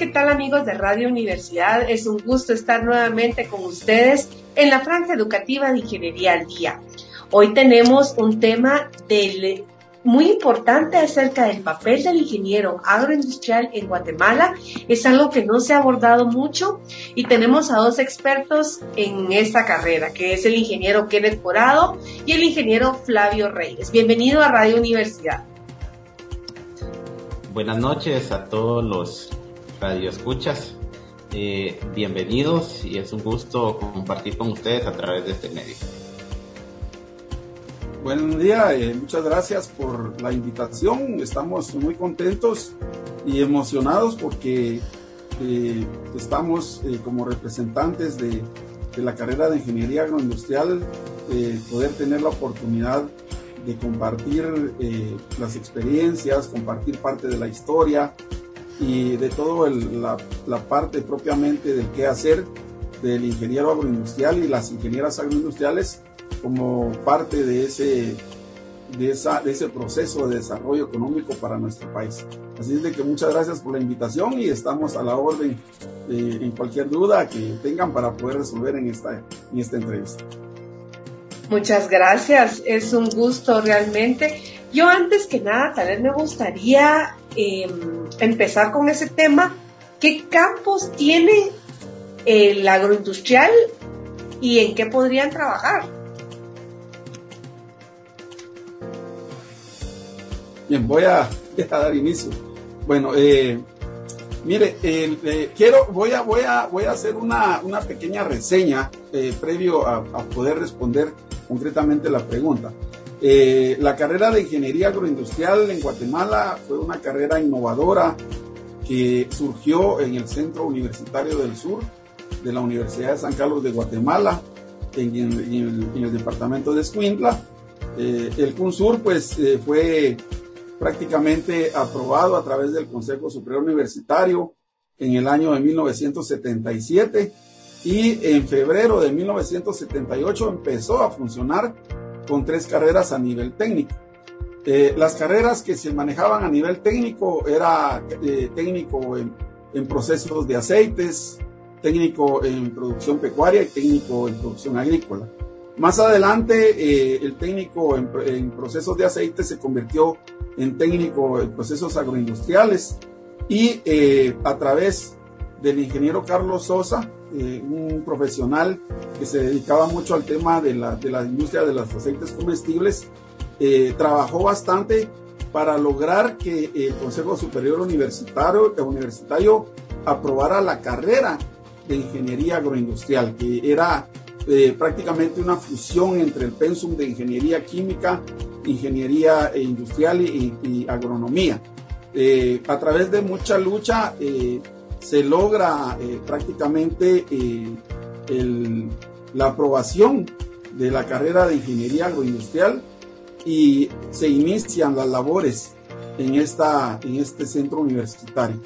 ¿qué tal amigos de Radio Universidad? Es un gusto estar nuevamente con ustedes en la franja educativa de Ingeniería al Día. Hoy tenemos un tema muy importante acerca del papel del ingeniero agroindustrial en Guatemala. Es algo que no se ha abordado mucho y tenemos a dos expertos en esta carrera, que es el ingeniero Kenneth Porado y el ingeniero Flavio Reyes. Bienvenido a Radio Universidad. Buenas noches a todos los Radio Escuchas. Eh, bienvenidos y es un gusto compartir con ustedes a través de este medio. Buen día, eh, muchas gracias por la invitación. Estamos muy contentos y emocionados porque eh, estamos como representantes de, de, la carrera de Ingeniería Agroindustrial, poder tener la oportunidad de compartir las experiencias, compartir parte de la historia, y de todo la, la, parte propiamente del qué hacer del ingeniero agroindustrial y las ingenieras agroindustriales como parte de ese, de, esa, de ese proceso de desarrollo económico para nuestro país. Así es de que muchas gracias por la invitación y estamos a la orden eh, en cualquier duda que tengan para poder resolver en esta, en esta entrevista. Muchas gracias, es un gusto realmente. Yo antes que nada, tal vez me gustaría Em, empezar con ese tema. ¿Qué campos tiene el agroindustrial y en qué podrían trabajar? Bien, voy a, dar inicio. Bueno, eh, mire, eh, quiero, voy a, voy a, voy a hacer una, pequeña reseña eh, previo a, a, poder responder concretamente la pregunta. Eh, la carrera de ingeniería agroindustrial en Guatemala fue una carrera innovadora que surgió en el Centro Universitario del Sur de la Universidad de San Carlos de Guatemala, en, el, departamento de Escuintla. Eh, el CUNSUR pues eh, fue prácticamente aprobado a través del Consejo Superior Universitario en el año de 1977 y en febrero de 1978 empezó a funcionar con tres carreras a nivel técnico. Eh, las carreras que se manejaban a nivel técnico era eh, técnico en, procesos de aceites, técnico en producción pecuaria y técnico en producción agrícola. Más adelante, eh, el técnico en, procesos de aceites se convirtió en técnico en procesos agroindustriales y a través del ingeniero Carlos Sosa, eh, un profesional que se dedicaba mucho al tema de la, de la industria de los aceites comestibles, eh, trabajó bastante para lograr que el Consejo Superior Universitario, Universitario aprobara la carrera de Ingeniería Agroindustrial, que era eh, prácticamente una fusión entre el pensum de Ingeniería Química, Ingeniería Industrial y, y Agronomía. a través de mucha lucha, se logra eh, prácticamente eh, la aprobación de la carrera de ingeniería agroindustrial y se inician las labores en, esta, en este centro universitario.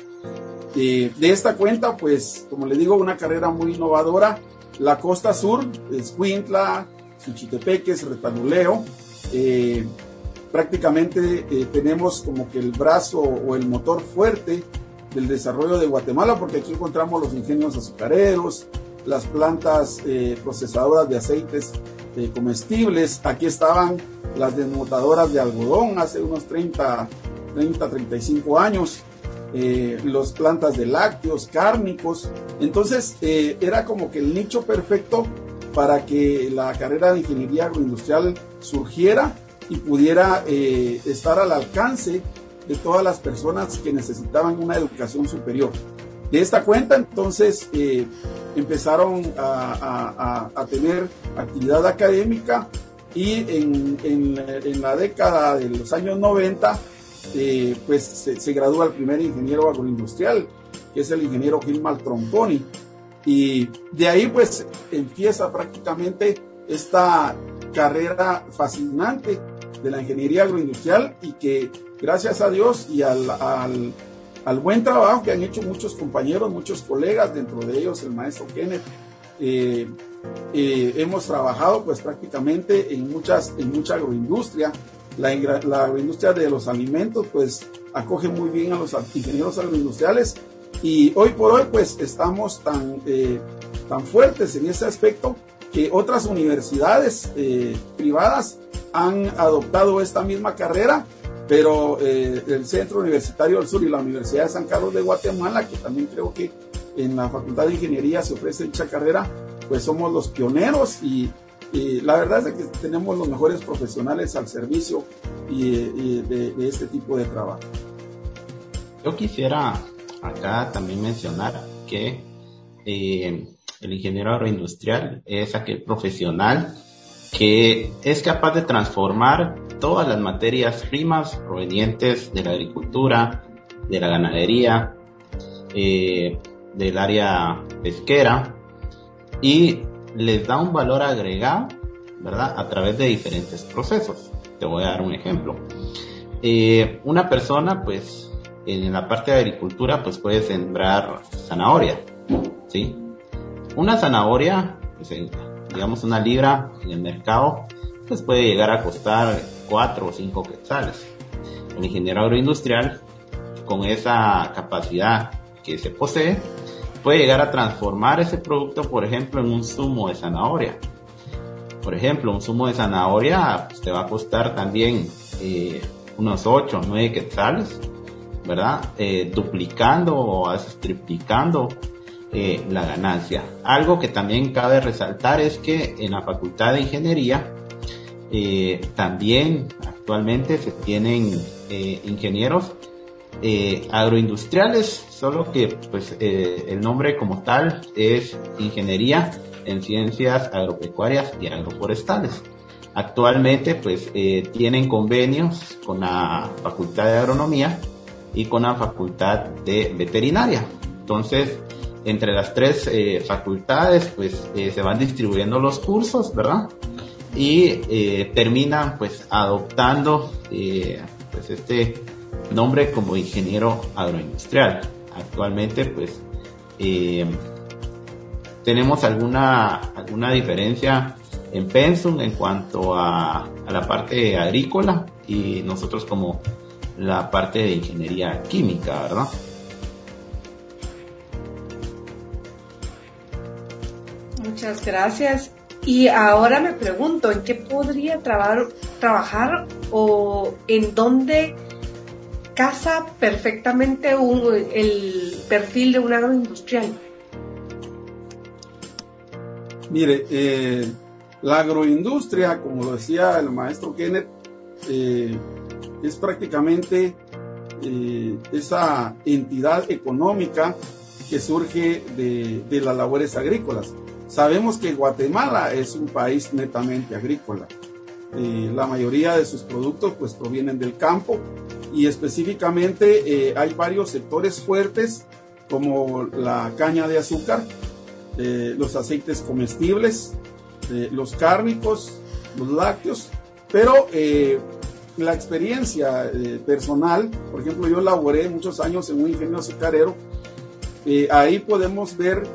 Eh, de esta cuenta, pues, como le digo, una carrera muy innovadora. La costa sur, Escuintla, Suchitepeques, Retanuleo, prácticamente tenemos como que el brazo o el motor fuerte del desarrollo de Guatemala, porque aquí encontramos los ingenios azucareros, las plantas eh, procesadoras de aceites eh, comestibles, aquí estaban las desmotadoras de algodón hace unos 30, 30 35 años, eh, las plantas de lácteos, cárnicos, entonces era como que el nicho perfecto para que la carrera de ingeniería agroindustrial surgiera y pudiera estar al alcance de todas las personas que necesitaban una educación superior. De esta cuenta, entonces, eh, empezaron a, tener actividad académica y en, en, la década de los años 90, eh, pues se, gradúa el primer ingeniero agroindustrial, que es el ingeniero Gilmar Tronconi. Y de ahí, pues, empieza prácticamente esta carrera fascinante de la ingeniería agroindustrial y que gracias a Dios y al, al, buen trabajo que han hecho muchos compañeros, muchos colegas, dentro de ellos el maestro Kenneth, eh, eh, hemos trabajado pues prácticamente en, muchas, en mucha agroindustria. La, la, agroindustria de los alimentos pues acoge muy bien a los ingenieros agroindustriales. Y hoy por hoy pues estamos tan, eh, tan fuertes en ese aspecto que otras universidades privadas han adoptado esta misma carrera, pero eh, el Centro Universitario del Sur y la Universidad de San Carlos de Guatemala, que también creo que en la Facultad de Ingeniería se ofrece dicha carrera, pues somos los pioneros y, la verdad es que tenemos los mejores profesionales al servicio y, de, este tipo de trabajo. Yo quisiera acá también mencionar que eh, el ingeniero agroindustrial es aquel profesional que es capaz de transformar todas las materias primas provenientes de la agricultura, de la ganadería, eh, del área pesquera y les da un valor agregado, ¿verdad? A través de diferentes procesos. Te voy a dar un ejemplo. Eh, una persona, pues, en la parte de agricultura, pues puede sembrar zanahoria, ¿sí? Una zanahoria, pues, digamos una libra en el mercado, pues puede llegar a costar 4 o 5 quetzales. El ingeniero agroindustrial, con esa capacidad que se posee, puede llegar a transformar ese producto, por ejemplo, en un zumo de zanahoria. Por ejemplo, un zumo de zanahoria pues, te va a costar también eh, unos 8 o 9 quetzales, ¿verdad? Eh, duplicando o triplicando eh, la ganancia. Algo que también cabe resaltar es que en la Facultad de Ingeniería eh, también actualmente se tienen eh, ingenieros agroindustriales, solo que pues el nombre como tal es Ingeniería en Ciencias Agropecuarias y Agroforestales. Actualmente pues tienen convenios con la Facultad de Agronomía y con la Facultad de Veterinaria. Entonces, entre las tres eh, facultades, pues eh, se van distribuyendo los cursos, ¿verdad? Y eh, terminan pues adoptando pues este nombre como ingeniero agroindustrial. Actualmente pues tenemos alguna, alguna diferencia en pensum en cuanto a, a la parte agrícola y nosotros como la parte de ingeniería química, ¿verdad? Muchas gracias. Y ahora me pregunto, ¿en qué podría trabajar, o en dónde casa perfectamente el perfil de un agroindustrial? Mire, eh, la agroindustria, como lo decía el maestro Kenneth, eh, es prácticamente eh, esa entidad económica que surge de las labores agrícolas. Sabemos que Guatemala es un país netamente agrícola. Eh, la mayoría de sus productos pues provienen del campo y específicamente eh, hay varios sectores fuertes como la caña de azúcar, eh, los aceites comestibles, los cárnicos, los lácteos, pero la experiencia personal, por ejemplo, yo laboré muchos años en un ingenio azucarero, ahí podemos ver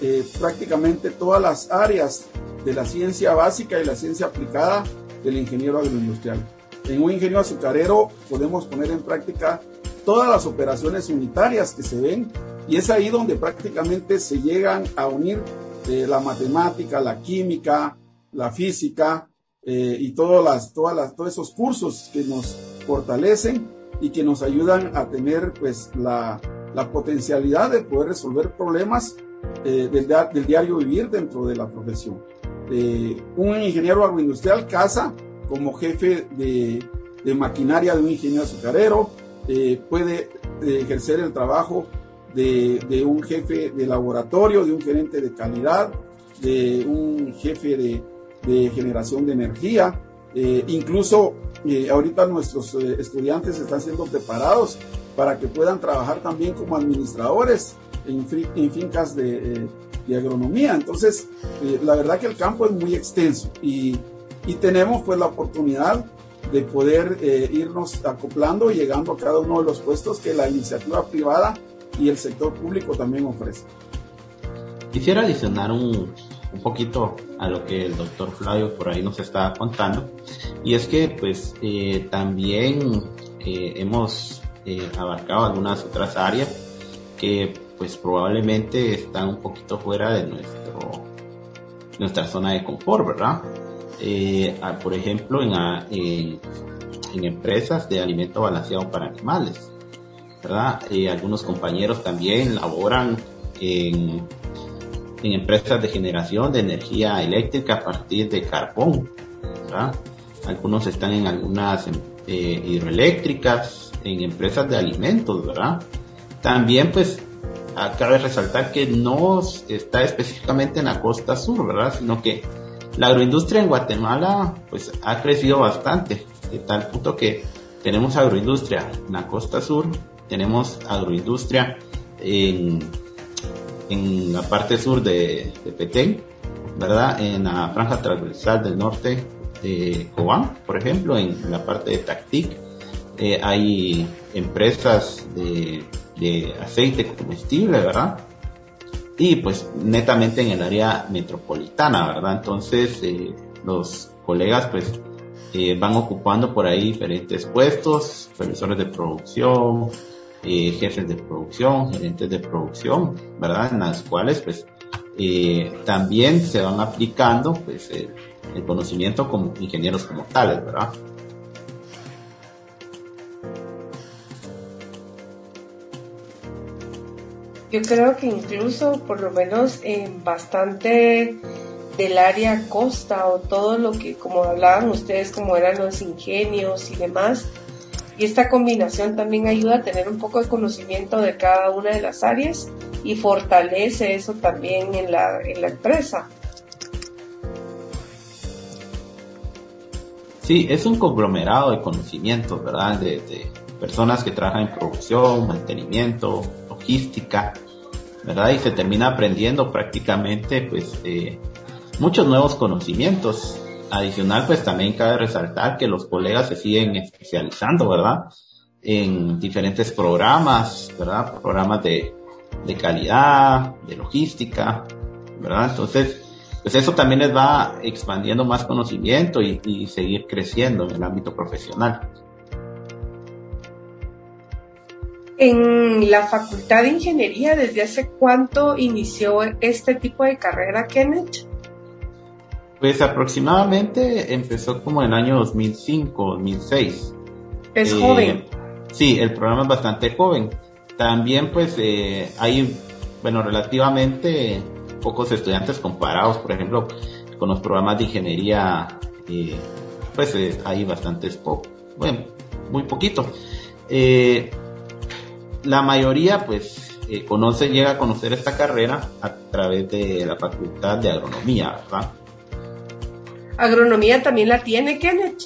eh, prácticamente todas las áreas de la ciencia básica y la ciencia aplicada del ingeniero agroindustrial. En un ingeniero azucarero podemos poner en práctica todas las operaciones unitarias que se ven y es ahí donde prácticamente se llegan a unir eh, la matemática, la química, la física eh, y todas las, todas las, todos esos cursos que nos fortalecen y que nos ayudan a tener pues la, la potencialidad de poder resolver problemas eh, del, diario vivir dentro de la profesión. Eh, un ingeniero agroindustrial casa como jefe de, maquinaria de un ingeniero azucarero, eh, puede ejercer el trabajo de, un jefe de laboratorio, de un gerente de calidad, de un jefe de, generación de energía. incluso ahorita nuestros estudiantes están siendo preparados para que puedan trabajar también como administradores en, fincas de, agronomía. Entonces, eh, la verdad que el campo es muy extenso y, tenemos pues la oportunidad de poder eh, irnos acoplando y llegando a cada uno de los puestos que la iniciativa privada y el sector público también ofrece. Quisiera adicionar un, un poquito a lo que el doctor Flavio por ahí nos está contando y es que pues eh, también hemos abarcado algunas otras áreas que pues probablemente están un poquito fuera de nuestro nuestra zona de confort, ¿verdad? Eh, por ejemplo, en, en, empresas de alimento balanceado para animales, ¿verdad? Eh, algunos compañeros también laboran en, en empresas de generación de energía eléctrica a partir de carbón, ¿verdad? Algunos están en algunas eh, hidroeléctricas, en empresas de alimentos, ¿verdad? También pues cabe resaltar que no está específicamente en la costa sur, ¿verdad? Sino que la agroindustria en Guatemala pues ha crecido bastante, de tal punto que tenemos agroindustria en la costa sur, tenemos agroindustria en, en la parte sur de, de Petén, ¿verdad? En la franja transversal del norte de Cobán, por ejemplo, en la parte de Tactic. Eh, hay empresas de de aceite comestible, ¿verdad? Y pues netamente en el área metropolitana, ¿verdad? Entonces eh, los colegas pues eh, van ocupando por ahí diferentes puestos, supervisores de producción, eh, jefes de producción, gerentes de producción, ¿verdad? En las cuales pues también se van aplicando pues el conocimiento como ingenieros como tales, ¿verdad? Yo creo que incluso, por lo menos en bastante del área costa o todo lo que, como hablaban ustedes, como eran los ingenios y demás, y esta combinación también ayuda a tener un poco de conocimiento de cada una de las áreas y fortalece eso también en la, en la empresa. Sí, es un conglomerado de conocimientos, ¿verdad? De, de personas que trabajan en producción, mantenimiento, logística, ¿verdad? Y se termina aprendiendo prácticamente, pues, eh, muchos nuevos conocimientos. Adicional, pues también cabe resaltar que los colegas se siguen especializando, ¿verdad? En diferentes programas, ¿verdad? Programas de, de calidad, de logística, ¿verdad? Entonces, pues eso también les va expandiendo más conocimiento y, y seguir creciendo en el ámbito profesional. En la Facultad de Ingeniería, ¿desde hace cuánto inició este tipo de carrera, Kenneth? Pues aproximadamente empezó como en el año 2005, 2006. Es joven. Sí, el programa es bastante joven. También pues eh, hay, bueno, relativamente pocos estudiantes comparados, por ejemplo, con los programas de ingeniería, eh, pues eh, hay bastantes pocos, bueno, muy poquito. Eh, la mayoría pues eh, conoce, llega a conocer esta carrera a través de la Facultad de Agronomía, ¿verdad? ¿Agronomía también la tiene, Kenneth?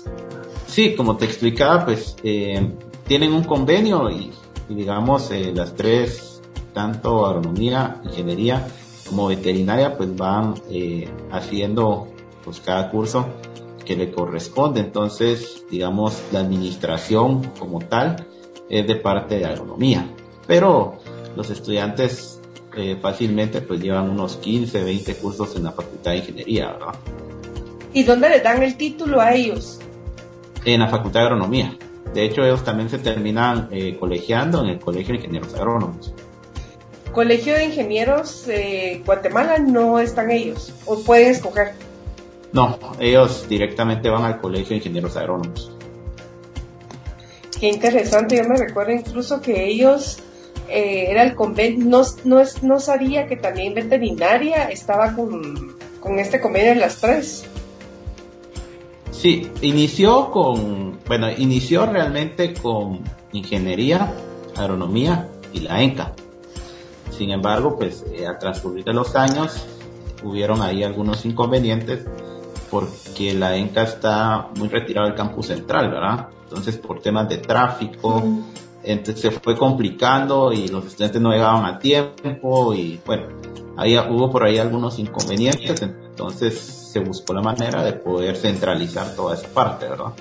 Sí, como te explicaba, pues eh, tienen un convenio y, digamos eh, las tres, tanto agronomía, ingeniería como veterinaria, pues van haciendo pues cada curso que le corresponde. Entonces, digamos, la administración como tal es de parte de agronomía. Pero los estudiantes eh, fácilmente pues llevan unos 15, 20 cursos en la Facultad de Ingeniería, ¿verdad? ¿Y dónde le dan el título a ellos? En la Facultad de Agronomía. De hecho, ellos también se terminan eh, colegiando en el Colegio de Ingenieros Agrónomos. Colegio de Ingenieros Guatemala no están ellos, o pueden escoger. No, ellos directamente van al Colegio de Ingenieros Agrónomos. Qué interesante, yo me recuerdo incluso que ellos eh, era el convenio, no, no, no, sabía que también veterinaria estaba con, con este convenio de las tres. Sí, inició con, bueno, inició realmente con ingeniería, agronomía y la ENCA. Sin embargo, pues eh, al transcurrir de los años hubieron ahí algunos inconvenientes porque la ENCA está muy retirada del campus central, ¿verdad? Entonces, por temas de tráfico, entonces se fue complicando y los estudiantes no llegaban a tiempo y bueno, ahí hubo por ahí algunos inconvenientes, entonces se buscó la manera de poder centralizar toda esa parte, ¿verdad?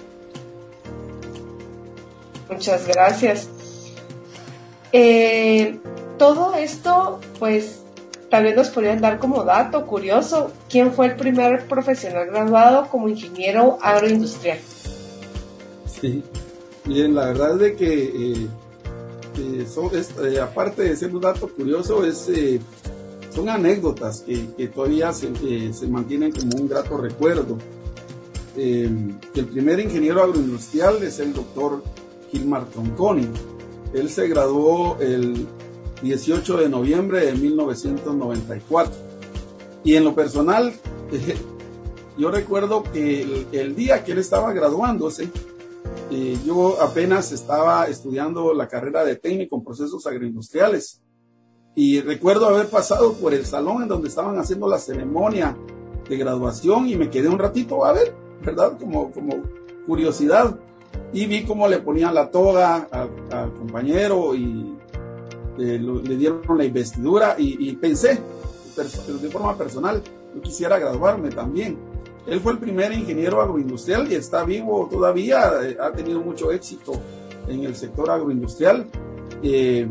Muchas gracias. Eh, todo esto, pues, tal vez nos podrían dar como dato curioso, ¿quién fue el primer profesional graduado como ingeniero agroindustrial? Sí, bien, la verdad es de que eh, eh, aparte de ser un dato curioso, es, son anécdotas que, todavía se, se, mantienen como un grato recuerdo. el primer ingeniero agroindustrial es el doctor Gilmar Tronconi. Él se graduó el 18 de noviembre de 1994. Y en lo personal, yo recuerdo que el, día que él estaba graduándose, eh, yo apenas estaba estudiando la carrera de técnico en procesos agroindustriales. Y recuerdo haber pasado por el salón en donde estaban haciendo la ceremonia de graduación y me quedé un ratito a ver, ¿verdad? Como, como curiosidad. Y vi cómo le ponían la toga al, compañero y eh, le dieron la investidura y, y pensé, de forma personal, yo quisiera graduarme también. Él fue el primer ingeniero agroindustrial y está vivo todavía, eh, ha tenido mucho éxito en el sector agroindustrial. Eh,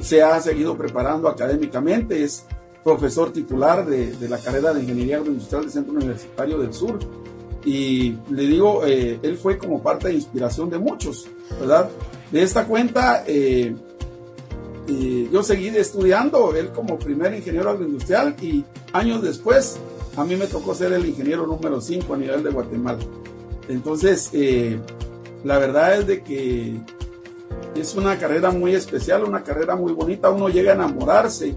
se ha seguido preparando académicamente, es profesor titular de, la carrera de Ingeniería Agroindustrial del Centro Universitario del Sur. Y le digo, eh, él fue como parte de inspiración de muchos, ¿verdad? De esta cuenta, yo seguí estudiando, él como primer ingeniero agroindustrial y años después a mí me tocó ser el ingeniero número 5 a nivel de Guatemala. Entonces, eh, la verdad es de que es una carrera muy especial, una carrera muy bonita. Uno llega a enamorarse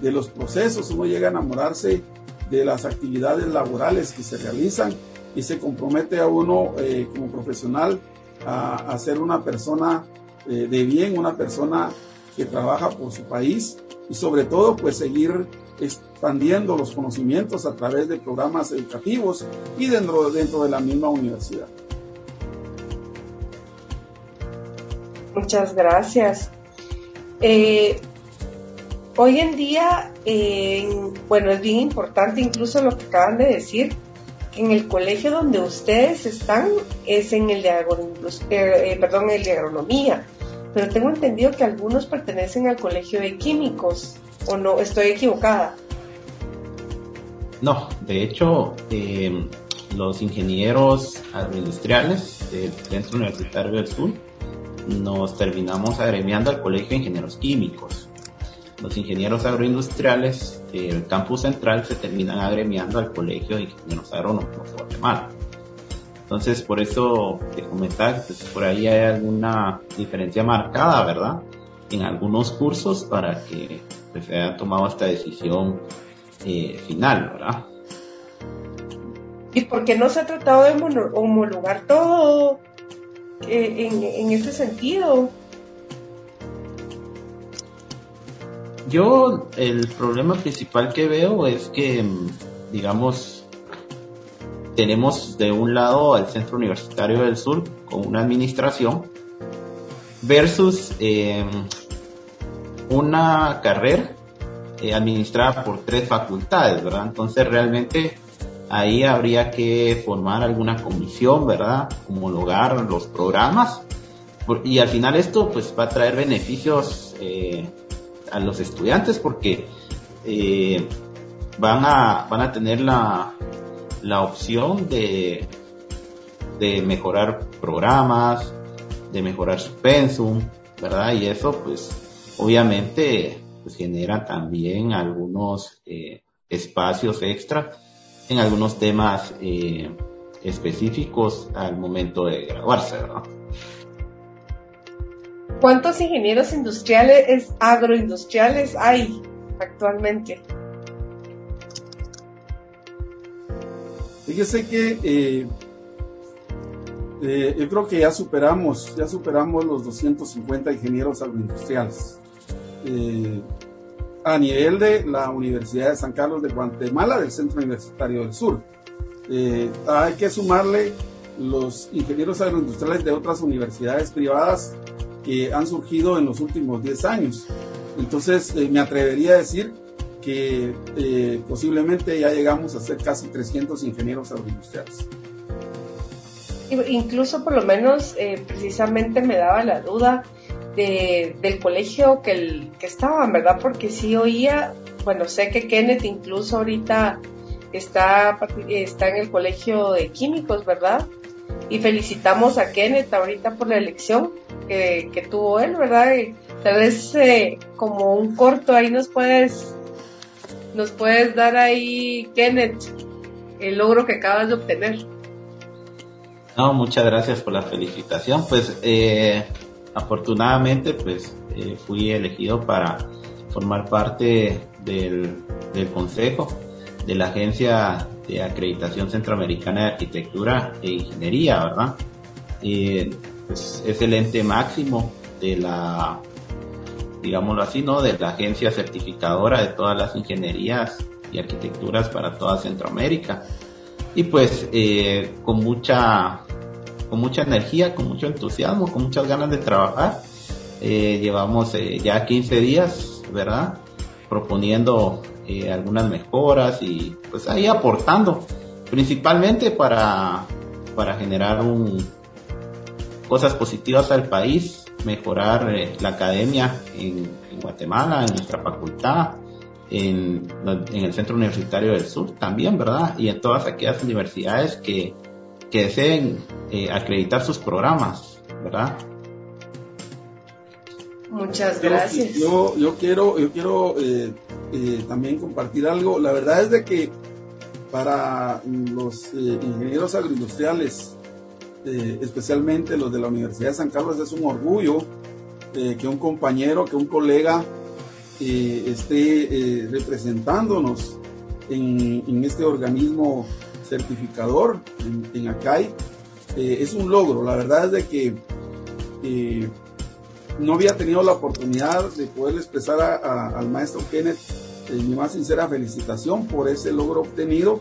de los procesos, uno llega a enamorarse de las actividades laborales que se realizan y se compromete a uno eh, como profesional a, ser una persona eh, de bien, una persona que trabaja por su país y sobre todo pues seguir expandiendo los conocimientos a través de programas educativos y dentro, dentro de la misma universidad. Muchas gracias. Eh, hoy en día, bueno, es bien importante incluso lo que acaban de decir, que en el colegio donde ustedes están es en el de, eh, eh, perdón, el de agronomía, pero tengo entendido que algunos pertenecen al colegio de químicos. ¿O no? ¿Estoy equivocada? No, de hecho, eh, los ingenieros agroindustriales del Centro Universitario del Sur nos terminamos agremiando al Colegio de Ingenieros Químicos. Los ingenieros agroindustriales del campus central se terminan agremiando al Colegio de Ingenieros Agrónomos de Guatemala. Entonces, por eso te comentaba que pues, por ahí hay alguna diferencia marcada, ¿verdad? En algunos cursos para que se haya tomado esta decisión eh, final, ¿verdad? ¿Y por qué no se ha tratado de homologar todo eh, en, ese sentido? Yo el problema principal que veo es que, digamos, tenemos de un lado al Centro Universitario del Sur con una administración versus eh, una carrera eh, administrada por tres facultades, ¿verdad? Entonces realmente ahí habría que formar alguna comisión, ¿verdad? Homologar los programas y al final esto pues va a traer beneficios eh, a los estudiantes porque eh, van a van a tener la, la opción de de mejorar programas de mejorar su pensum verdad y eso pues obviamente pues genera también algunos eh, espacios extra en algunos temas eh, específicos al momento de graduarse, ¿verdad? ¿Cuántos ingenieros industriales, agroindustriales hay actualmente? Fíjese que eh, yo creo que ya superamos, ya superamos los 250 ingenieros agroindustriales. Eh, a nivel de la Universidad de San Carlos de Guatemala, del Centro Universitario del Sur. Eh, hay que sumarle los ingenieros agroindustriales de otras universidades privadas que han surgido en los últimos 10 años. Entonces, eh, me atrevería a decir que posiblemente ya llegamos a ser casi 300 ingenieros agroindustriales. Incluso por lo menos precisamente me daba la duda del colegio que, el, que estaban, ¿verdad? Porque sí oía, bueno, sé que Kenneth incluso ahorita está, está en el colegio de químicos, ¿verdad? Y felicitamos a Kenneth ahorita por la elección que, tuvo él, ¿verdad? Tal vez eh, como un corto ahí nos puedes, nos puedes dar ahí, Kenneth, el logro que acabas de obtener. No, muchas gracias por la felicitación. Pues eh, afortunadamente, pues eh, fui elegido para formar parte del, consejo de la Agencia de Acreditación Centroamericana de Arquitectura e Ingeniería, ¿verdad? Pues, es el ente máximo de la, digámoslo así, ¿no? De la agencia certificadora de todas las ingenierías y arquitecturas para toda Centroamérica. Y pues eh, con mucha con mucha energía, con mucho entusiasmo, con muchas ganas de trabajar. Eh, llevamos eh, ya 15 días, ¿verdad? Proponiendo algunas mejoras y pues ahí aportando, principalmente para, para generar un, cosas positivas al país, mejorar eh, la academia en, Guatemala, en nuestra facultad, en, el Centro Universitario del Sur también, ¿verdad? Y en todas aquellas universidades que, que deseen eh, acreditar sus programas, ¿verdad? Muchas gracias. Yo, yo, quiero, yo quiero eh, también compartir algo. La verdad es de que para los ingenieros agroindustriales eh, especialmente los de la Universidad de San Carlos, es un orgullo eh, que un compañero, que un colega eh, esté representándonos en, este organismo certificador, en, ACAI. es un logro, la verdad es de que no había tenido la oportunidad de poder expresar al maestro Kenneth mi más sincera felicitación por ese logro obtenido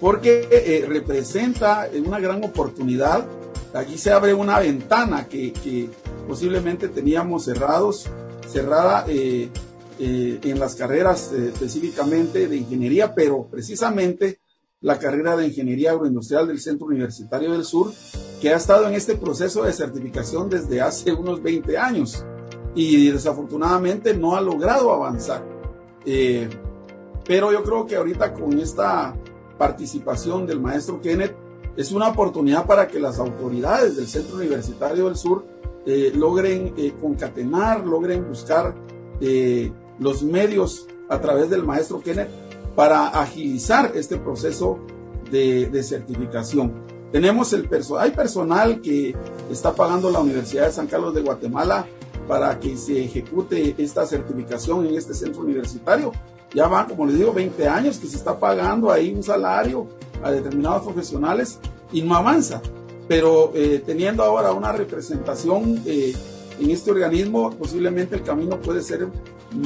porque eh, representa una gran oportunidad. Aquí se abre una ventana que, posiblemente teníamos cerrados, cerrada eh, eh, en las carreras específicamente de ingeniería, pero precisamente la carrera de ingeniería agroindustrial del Centro Universitario del Sur, que ha estado en este proceso de certificación desde hace unos 20 años y desafortunadamente no ha logrado avanzar. pero yo creo que ahorita con esta participación del maestro Kenneth es una oportunidad para que las autoridades del Centro Universitario del Sur eh, logren eh, concatenar, logren buscar eh, los medios a través del maestro Kenneth para agilizar este proceso de, de certificación. Tenemos el hay personal que está pagando la Universidad de San Carlos de Guatemala para que se ejecute esta certificación en este centro universitario ya van, como les digo, 20 años que se está pagando ahí un salario a determinados profesionales y no avanza. Pero eh, teniendo ahora una representación eh, en este organismo, posiblemente el camino puede ser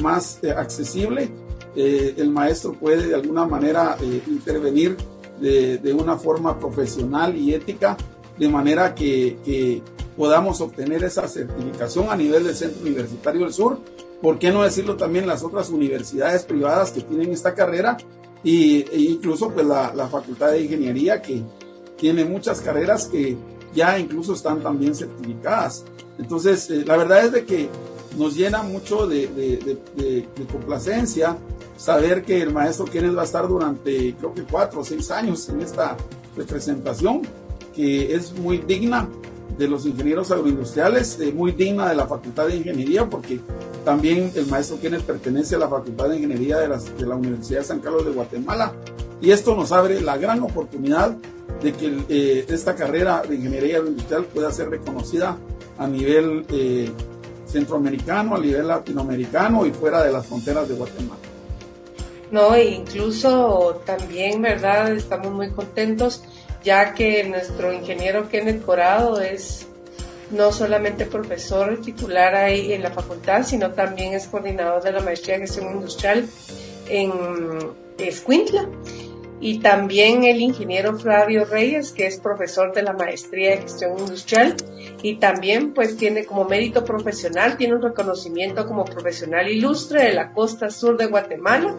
más eh, accesible. El maestro puede de alguna manera intervenir de, de, una forma profesional y ética, de manera que, que podamos obtener esa certificación a nivel del Centro Universitario del Sur ¿por qué no decirlo también las otras universidades privadas que tienen esta carrera? Y, e incluso pues la, Facultad de Ingeniería que tiene muchas carreras que ya incluso están también certificadas. Entonces, eh, la verdad es de que nos llena mucho de, complacencia saber que el maestro Kenneth va a estar durante creo que cuatro o seis años en esta representación, que es muy digna de los ingenieros agroindustriales, eh, muy digna de la Facultad de Ingeniería, porque también el maestro Kenneth pertenece a la Facultad de Ingeniería de, la Universidad de San Carlos de Guatemala. Y esto nos abre la gran oportunidad de que eh, esta carrera de ingeniería agroindustrial pueda ser reconocida a nivel eh, centroamericano, a nivel latinoamericano y fuera de las fronteras de Guatemala. No, e incluso también, ¿verdad? Estamos muy contentos ya que nuestro ingeniero Kenneth Corado es no solamente profesor titular ahí en la facultad, sino también es coordinador de la maestría de gestión industrial en Escuintla. Y también el ingeniero Flavio Reyes, que es profesor de la maestría de gestión industrial y también pues tiene como mérito profesional, tiene un reconocimiento como profesional ilustre de la costa sur de Guatemala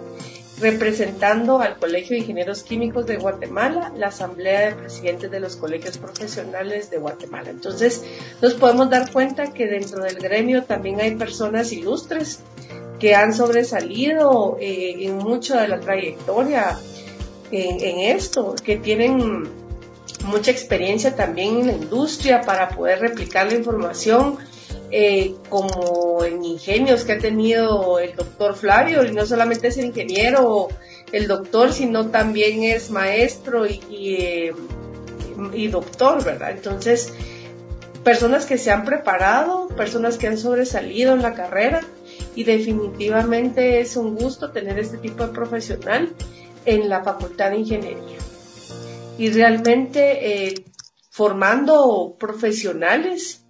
representando al Colegio de Ingenieros Químicos de Guatemala, la Asamblea de Presidentes de los Colegios Profesionales de Guatemala. Entonces, nos podemos dar cuenta que dentro del gremio también hay personas ilustres que han sobresalido eh, en mucho de la trayectoria en, en esto, que tienen mucha experiencia también en la industria para poder replicar la información eh, como en ingenios que ha tenido el doctor Flavio, y no solamente es el ingeniero, el doctor, sino también es maestro y, y, eh, y doctor, ¿verdad? Entonces, personas que se han preparado, personas que han sobresalido en la carrera y definitivamente es un gusto tener este tipo de profesional en la Facultad de Ingeniería. Y realmente eh, formando profesionales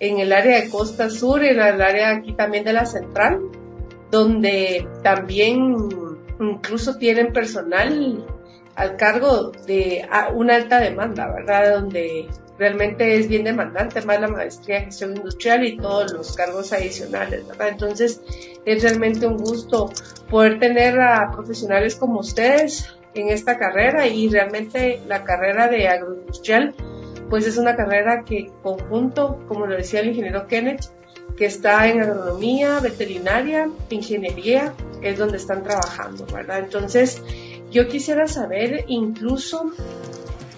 en el área de Costa Sur, en el área aquí también de la Central, donde también incluso tienen personal al cargo de una alta demanda, ¿verdad? Donde realmente es bien demandante, más la maestría en gestión industrial y todos los cargos adicionales, ¿verdad? Entonces, es realmente un gusto poder tener a profesionales como ustedes en esta carrera y realmente la carrera de agroindustrial, pues es una carrera que conjunto, como lo decía el ingeniero Kenneth, que está en agronomía, veterinaria, ingeniería, es donde están trabajando, ¿verdad? Entonces, yo quisiera saber incluso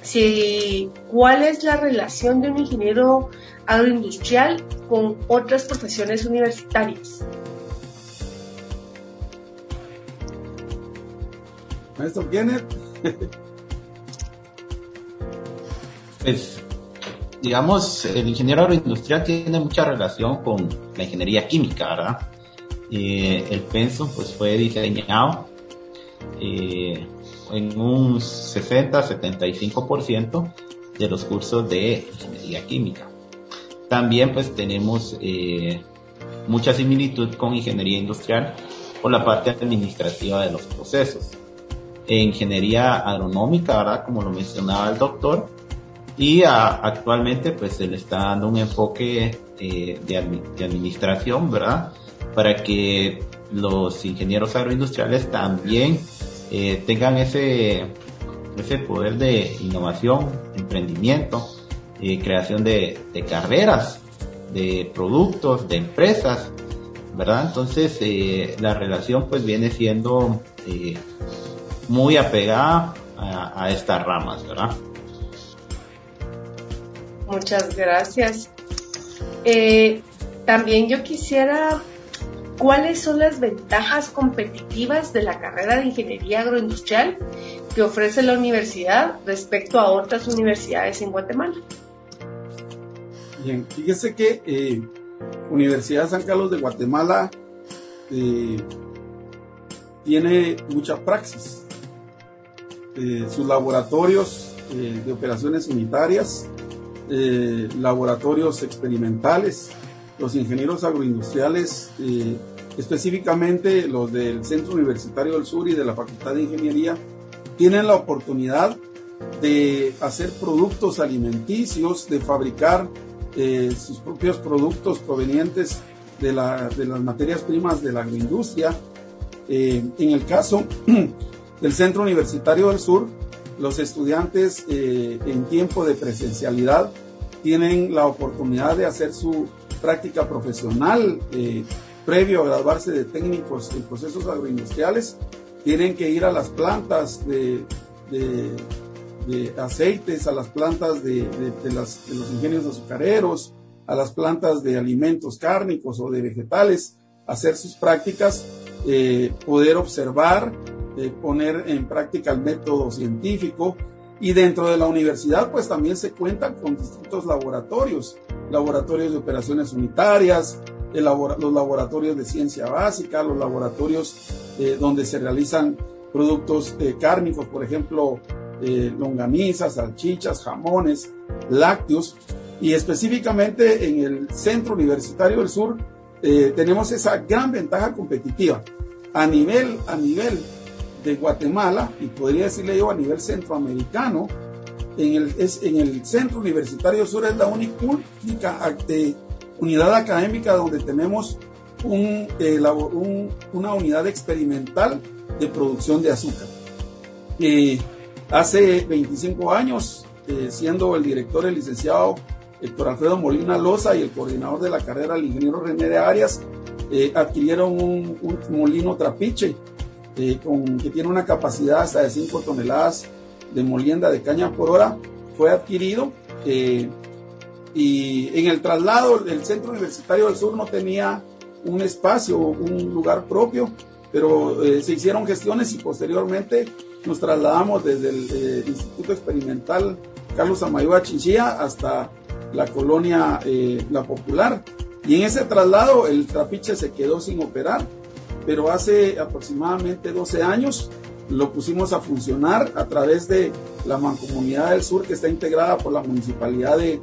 si, cuál es la relación de un ingeniero agroindustrial con otras profesiones universitarias. Maestro Kenneth. pues, digamos, el ingeniero agroindustrial tiene mucha relación con la ingeniería química, ¿verdad? Eh, el PENSO pues, fue diseñado eh, en un 60-75% de los cursos de ingeniería química. También pues tenemos eh, mucha similitud con ingeniería industrial por la parte administrativa de los procesos. Ingeniería agronómica, ¿verdad? Como lo mencionaba el doctor. Y actualmente pues se le está dando un enfoque eh, de, de administración, ¿verdad? Para que los ingenieros agroindustriales también eh, tengan ese, ese poder de innovación, emprendimiento, eh, creación de, carreras, de productos, de empresas, ¿verdad? Entonces eh, la relación pues viene siendo muy apegada a, a, estas ramas, ¿verdad? Muchas gracias. también yo quisiera ¿Cuáles son las ventajas competitivas de la carrera de ingeniería agroindustrial que ofrece la universidad respecto a otras universidades en Guatemala? Bien, fíjese que eh, Universidad San Carlos de Guatemala eh, tiene mucha praxis. Eh, sus laboratorios de operaciones unitarias, laboratorios experimentales, los ingenieros agroindustriales específicamente los del Centro Universitario del Sur y de la Facultad de Ingeniería, tienen la oportunidad de hacer productos alimenticios, de fabricar eh, sus propios productos provenientes de, las materias primas de la agroindustria. Eh, en el caso del Centro Universitario del Sur, los estudiantes eh, en tiempo de presencialidad tienen la oportunidad de hacer su práctica profesional previo a graduarse de técnicos en procesos agroindustriales, tienen que ir a las plantas de, aceites, a las plantas de, los ingenios azucareros, a las plantas de alimentos cárnicos o de vegetales, hacer sus prácticas, eh, poder observar, eh, poner en práctica el método científico. Y dentro de la universidad, pues también se cuentan con distintos laboratorios, laboratorios de operaciones unitarias, los laboratorios de ciencia básica, los laboratorios eh, donde se realizan productos eh, cárnicos, por ejemplo, eh, longanizas, salchichas, jamones, lácteos, y específicamente en el Centro Universitario del Sur tenemos esa gran ventaja competitiva. A nivel, a nivel de Guatemala, y podría decirle yo a nivel centroamericano, en el, es, en el Centro Universitario del Sur es la única, única unidad académica donde tenemos eh, un, una unidad experimental de producción de azúcar. hace 25 años, eh, siendo el director el licenciado Héctor Alfredo Molina Loza y el coordinador de la carrera, el ingeniero René de Arias, eh, adquirieron un, molino trapiche que tiene una capacidad hasta de 5 toneladas de molienda de caña por hora. Fue adquirido Y en el traslado, el Centro Universitario del Sur no tenía un espacio, un lugar propio, pero eh, se hicieron gestiones y posteriormente nos trasladamos desde el eh, Instituto Experimental Carlos Amayoa Chinchilla hasta la colonia eh, La Popular. Y en ese traslado el trapiche se quedó sin operar, pero hace aproximadamente 12 años lo pusimos a funcionar a través de la Mancomunidad del Sur que está integrada por la Municipalidad de,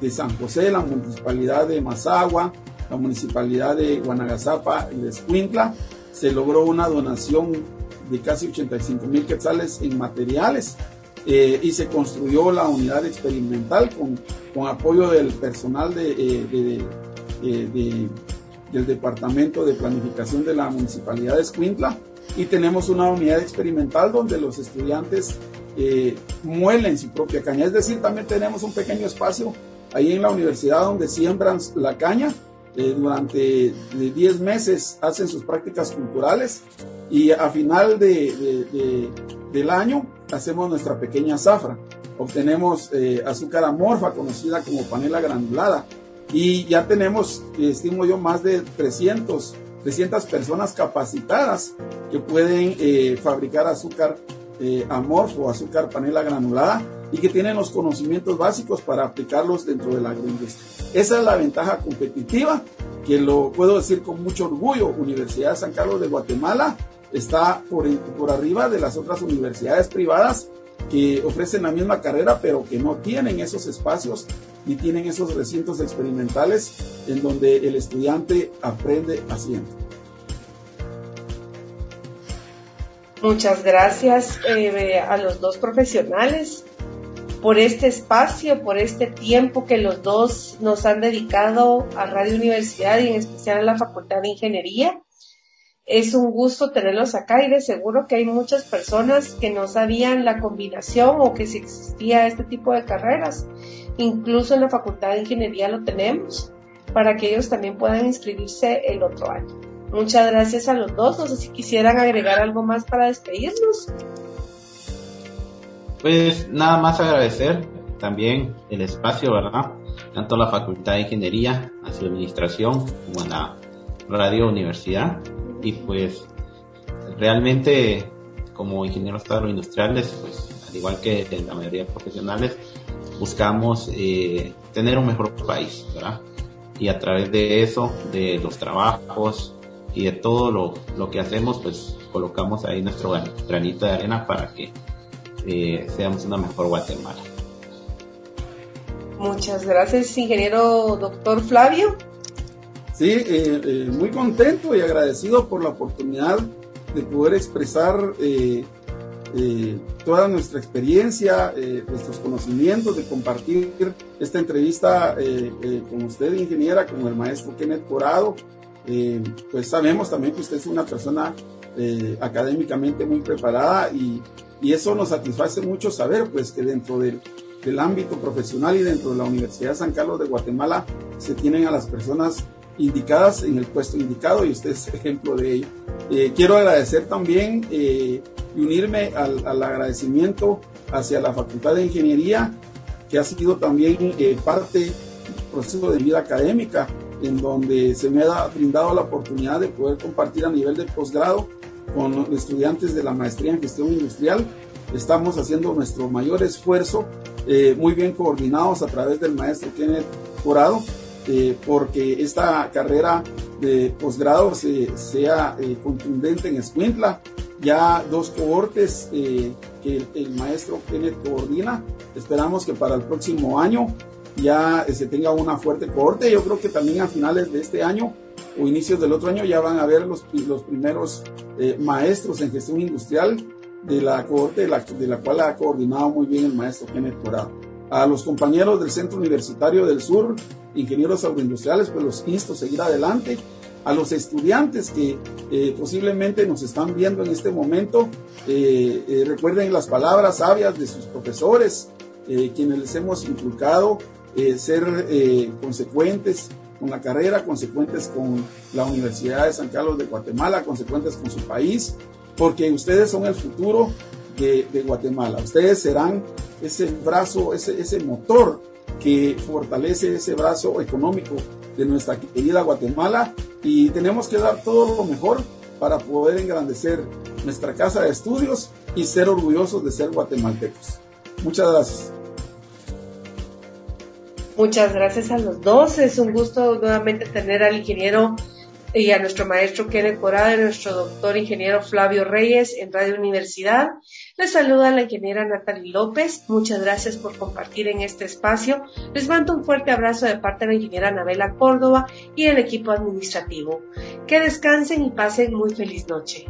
de San José, la Municipalidad de Mazagua, la Municipalidad de Guanagazapa y de Escuintla. Se logró una donación de casi 85 mil quetzales en materiales eh, y se construyó la unidad experimental con, con apoyo del personal eh, de, del Departamento de Planificación de la Municipalidad de Escuintla y tenemos una unidad experimental donde los estudiantes eh, muelen su propia caña. Es decir, también tenemos un pequeño espacio ahí en la universidad donde siembran la caña. Eh, durante 10 meses hacen sus prácticas culturales y a final de, del año hacemos nuestra pequeña zafra. Obtenemos eh, azúcar amorfa, conocida como panela granulada, y ya tenemos, estimo yo, más de 300 300 personas capacitadas que pueden eh, fabricar azúcar eh, amorfo, azúcar panela granulada y que tienen los conocimientos básicos para aplicarlos dentro de la agroindustria. Esa es la ventaja competitiva que lo puedo decir con mucho orgullo. Universidad San Carlos de Guatemala está por, por arriba de las otras universidades privadas que ofrecen la misma carrera pero que no tienen esos espacios y tienen esos recintos experimentales en donde el estudiante aprende haciendo. Muchas gracias eh, a los dos profesionales por este espacio, por este tiempo que los dos nos han dedicado a Radio Universidad y en especial a la Facultad de Ingeniería. Es un gusto tenerlos acá y de seguro que hay muchas personas que no sabían la combinación o que si existía este tipo de carreras Incluso en la Facultad de Ingeniería lo tenemos para que ellos también puedan inscribirse el otro año. Muchas gracias a los dos. No sé si quisieran agregar algo más para despedirnos. Pues nada más agradecer también el espacio, ¿verdad? Tanto la Facultad de Ingeniería, a su administración, como a la Radio Universidad. Y pues realmente como ingenieros agroindustriales, pues al igual que la mayoría de profesionales, buscamos eh, tener un mejor país, ¿verdad? Y a través de eso, de los trabajos y de todo lo, lo que hacemos, pues colocamos ahí nuestro granito de arena para que eh, seamos una mejor Guatemala. Muchas gracias, ingeniero doctor Flavio. Sí, eh, muy contento y agradecido por la oportunidad de poder expresar eh, toda nuestra experiencia, eh, nuestros conocimientos, de compartir esta entrevista eh, con usted, ingeniera, con el maestro Kenneth Corado. pues sabemos también que usted es una persona académicamente muy preparada y, y, eso nos satisface mucho saber pues que dentro del, del ámbito profesional y dentro de la Universidad de San Carlos de Guatemala se tienen a las personas indicadas en el puesto indicado y usted es ejemplo de ello. quiero agradecer también y unirme al, agradecimiento hacia la Facultad de Ingeniería, que ha sido también eh, parte del proceso de vida académica, en donde se me ha brindado la oportunidad de poder compartir a nivel de posgrado con estudiantes de la maestría en gestión industrial. Estamos haciendo nuestro mayor esfuerzo, eh, muy bien coordinados a través del maestro Kenneth Corado, eh, porque esta carrera de posgrado sea contundente en Escuintla ya dos cohortes eh, que el, maestro Kenneth coordina. Esperamos que para el próximo año ya eh, se tenga una fuerte cohorte. Yo creo que también a finales de este año o inicios del otro año ya van a ver los, los primeros eh, maestros en gestión industrial de la cohorte de la, de la, cual ha coordinado muy bien el maestro Kenneth Corado. A los compañeros del Centro Universitario del Sur, ingenieros agroindustriales, pues los insto a seguir adelante a los estudiantes que eh, posiblemente nos están viendo en este momento, eh, eh, recuerden las palabras sabias de sus profesores, quienes les hemos inculcado ser consecuentes con la carrera, consecuentes con la Universidad de San Carlos de Guatemala, consecuentes con su país, porque ustedes son el futuro de, Guatemala. Ustedes serán ese brazo, ese, ese motor que fortalece ese brazo económico de nuestra querida Guatemala y tenemos que dar todo lo mejor para poder engrandecer nuestra casa de estudios y ser orgullosos de ser guatemaltecos. Muchas gracias. Muchas gracias a los dos. Es un gusto nuevamente tener al ingeniero y a nuestro maestro Kenneth Corada, nuestro doctor ingeniero Flavio Reyes en Radio Universidad. Les saluda la ingeniera Natalie López. Muchas gracias por compartir en este espacio. Les mando un fuerte abrazo de parte de la ingeniera Anabela Córdoba y el equipo administrativo. Que descansen y pasen muy feliz noche.